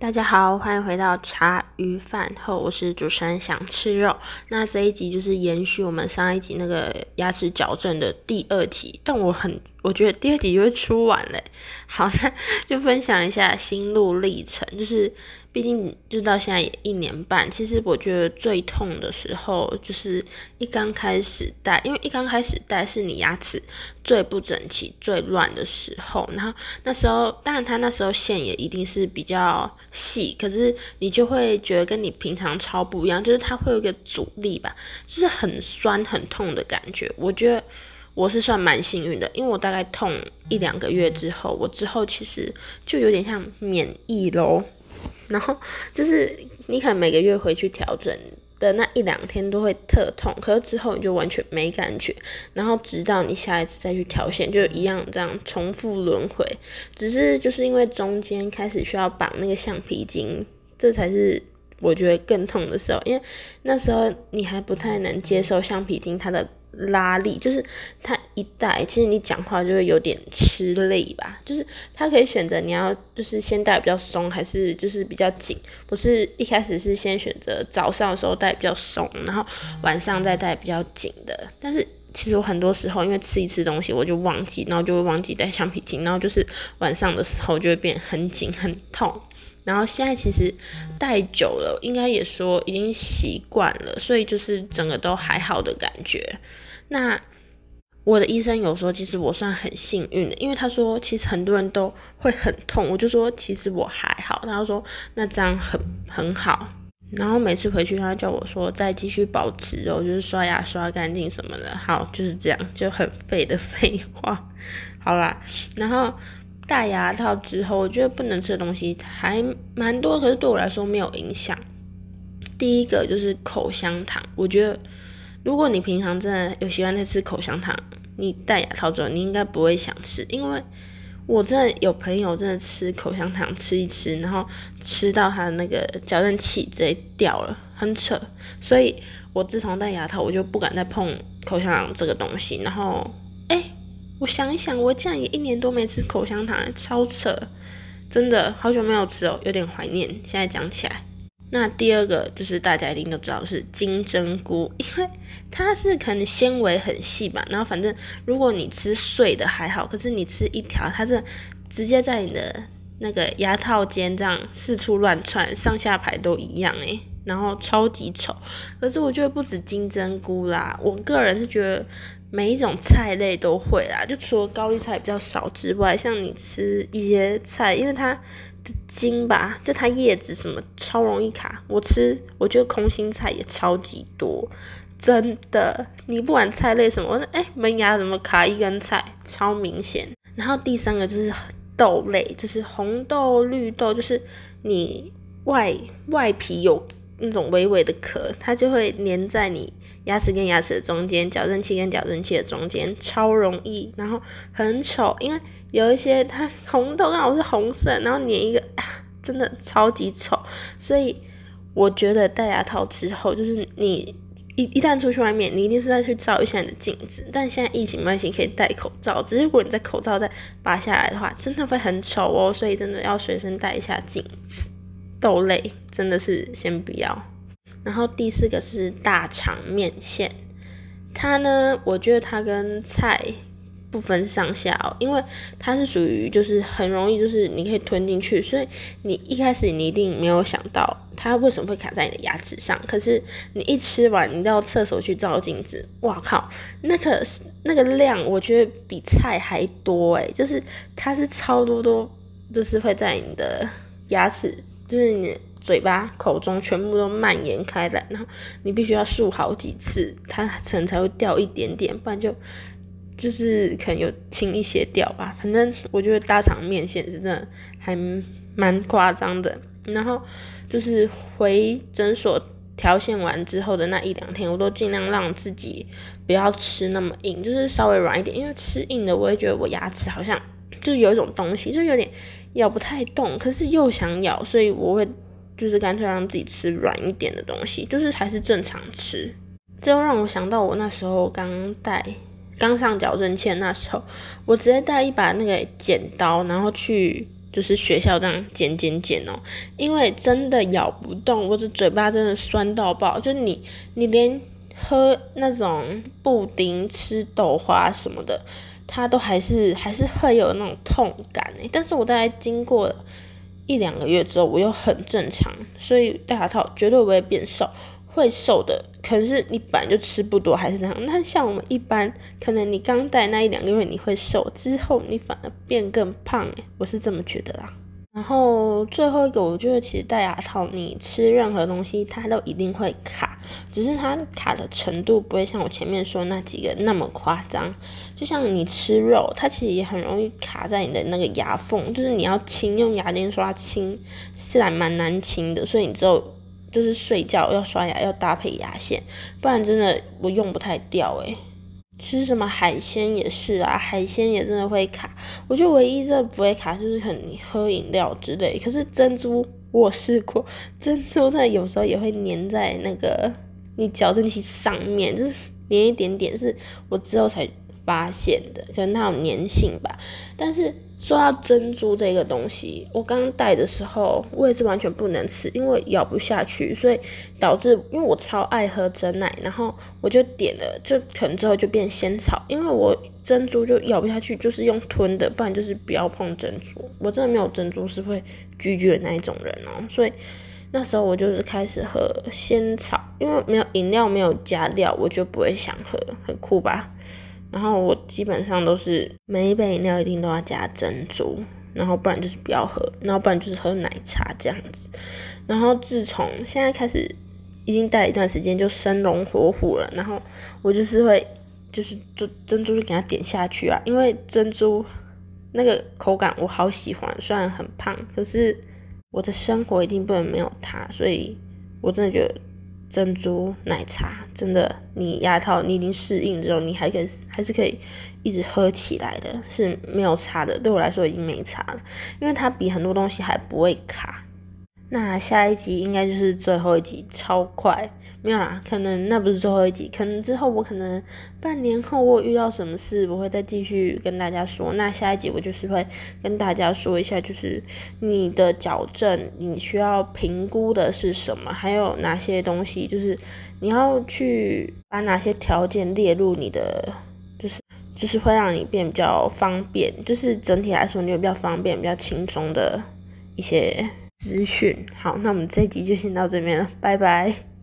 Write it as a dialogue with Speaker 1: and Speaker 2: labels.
Speaker 1: 大家好，欢迎回到茶余饭后，我是主持人想吃肉。那这一集就是延续我们上一集那个牙齿矫正的第二集，但我很我觉得第二集就会出完嘞。好，那就分享一下心路历程，就是。毕竟就到现在也一年半，其实我觉得最痛的时候就是一刚开始戴，因为一刚开始戴是你牙齿最不整齐、最乱的时候。然后那时候，当然它那时候线也一定是比较细，可是你就会觉得跟你平常超不一样，就是它会有一个阻力吧，就是很酸很痛的感觉。我觉得我是算蛮幸运的，因为我大概痛一两个月之后，我之后其实就有点像免疫喽。然后就是你可能每个月回去调整的那一两天都会特痛，可是之后你就完全没感觉，然后直到你下一次再去调线，就一样这样重复轮回。只是就是因为中间开始需要绑那个橡皮筋，这才是我觉得更痛的时候，因为那时候你还不太能接受橡皮筋它的。拉力就是它一戴，其实你讲话就会有点吃力吧。就是它可以选择你要就是先戴比较松，还是就是比较紧。不是一开始是先选择早上的时候戴比较松，然后晚上再戴比较紧的。但是其实我很多时候因为吃一吃东西我就忘记，然后就会忘记戴橡皮筋，然后就是晚上的时候就会变很紧很痛。然后现在其实戴久了，应该也说已经习惯了，所以就是整个都还好的感觉。那我的医生有说，其实我算很幸运的，因为他说其实很多人都会很痛，我就说其实我还好。他说那这样很很好。然后每次回去他叫我说再继续保持哦，就是刷牙刷干净什么的。好，就是这样，就很废的废话。好啦，然后。戴牙套之后，我觉得不能吃的东西还蛮多，可是对我来说没有影响。第一个就是口香糖，我觉得如果你平常真的有喜欢在吃口香糖，你戴牙套之后你应该不会想吃，因为我真的有朋友真的吃口香糖吃一吃，然后吃到他的那个矫正器直接掉了，很扯。所以我自从戴牙套，我就不敢再碰口香糖这个东西。然后，哎。我想一想，我竟然也一年多没吃口香糖，超扯！真的好久没有吃哦，有点怀念。现在讲起来，那第二个就是大家一定都知道是金针菇，因为它是可能纤维很细吧。然后反正如果你吃碎的还好，可是你吃一条，它是直接在你的那个牙套间这样四处乱窜，上下排都一样诶，然后超级丑。可是我觉得不止金针菇啦，我个人是觉得。每一种菜类都会啦，就除了高丽菜比较少之外，像你吃一些菜，因为它的茎吧，就它叶子什么超容易卡。我吃，我觉得空心菜也超级多，真的。你不管菜类什么，我说哎，门牙怎么卡一根菜，超明显。然后第三个就是豆类，就是红豆、绿豆，就是你外外皮有。那种微微的壳，它就会粘在你牙齿跟牙齿的中间，矫正器跟矫正器的中间，超容易，然后很丑，因为有一些它红豆刚好是红色，然后粘一个，真的超级丑。所以我觉得戴牙套之后，就是你一一旦出去外面，你一定是在去照一下你的镜子。但现在疫情关系可以戴口罩，只是如果你在口罩再拔下来的话，真的会很丑哦。所以真的要随身带一下镜子。豆类真的是先不要，然后第四个是大肠面线，它呢，我觉得它跟菜不分上下哦，因为它是属于就是很容易就是你可以吞进去，所以你一开始你一定没有想到它为什么会卡在你的牙齿上，可是你一吃完，你到厕所去照镜子，哇靠，那个那个量我觉得比菜还多诶，就是它是超多多，就是会在你的牙齿。就是你嘴巴、口中全部都蔓延开来，然后你必须要漱好几次，它可能才会掉一点点，不然就就是可能有轻一些掉吧。反正我觉得大肠面线真的还蛮夸张的。然后就是回诊所调线完之后的那一两天，我都尽量让自己不要吃那么硬，就是稍微软一点，因为吃硬的我也觉得我牙齿好像就有一种东西，就有点。咬不太动，可是又想咬，所以我会就是干脆让自己吃软一点的东西，就是还是正常吃。这又让我想到我那时候刚戴、刚上矫正器那时候，我直接带一把那个剪刀，然后去就是学校这样剪剪剪哦，因为真的咬不动，我的嘴巴真的酸到爆，就你你连喝那种布丁、吃豆花什么的，它都还是还是会有那种痛感诶。但是我大概经过一两个月之后，我又很正常，所以戴牙套绝对不会变瘦。会瘦的，可能是你本来就吃不多，还是那样。那像我们一般，可能你刚戴那一两个月你会瘦，之后你反而变更胖诶，我是这么觉得啦。然后最后一个，我觉得其实戴牙套，你吃任何东西它都一定会卡，只是它卡的程度不会像我前面说那几个那么夸张。就像你吃肉，它其实也很容易卡在你的那个牙缝，就是你要清用牙签刷清，是还蛮难清的，所以你之后。就是睡觉要刷牙要搭配牙线，不然真的我用不太掉诶。吃什么海鲜也是啊，海鲜也真的会卡。我觉得唯一真的不会卡就是很喝饮料之类。可是珍珠我试过，珍珠它有时候也会粘在那个你矫正器上面，就是粘一点点，是我之后才发现的，可能它有粘性吧。但是。说到珍珠这个东西，我刚戴的时候，我也是完全不能吃，因为咬不下去，所以导致因为我超爱喝真奶，然后我就点了，就可能之后就变仙草，因为我珍珠就咬不下去，就是用吞的，不然就是不要碰珍珠。我真的没有珍珠是会拒绝那一种人哦，所以那时候我就是开始喝仙草，因为没有饮料没有加料，我就不会想喝，很酷吧。然后我基本上都是每一杯饮料一定都要加珍珠，然后不然就是不要喝，然后不然就是喝奶茶这样子。然后自从现在开始，已经戴一段时间就生龙活虎了。然后我就是会，就是就珍珠就给它点下去啊，因为珍珠那个口感我好喜欢，虽然很胖，可是我的生活一定不能没有它，所以我真的觉得。珍珠奶茶真的，你牙套你已经适应之后，你还可以还是可以一直喝起来的，是没有差的。对我来说已经没差了，因为它比很多东西还不会卡。那下一集应该就是最后一集，超快。没有啦，可能那不是最后一集，可能之后我可能半年后我遇到什么事，我会再继续跟大家说。那下一集我就是会跟大家说一下，就是你的矫正你需要评估的是什么，还有哪些东西，就是你要去把哪些条件列入你的，就是就是会让你变比较方便，就是整体来说你有比较方便、比较轻松的一些资讯。好，那我们这一集就先到这边了，拜拜。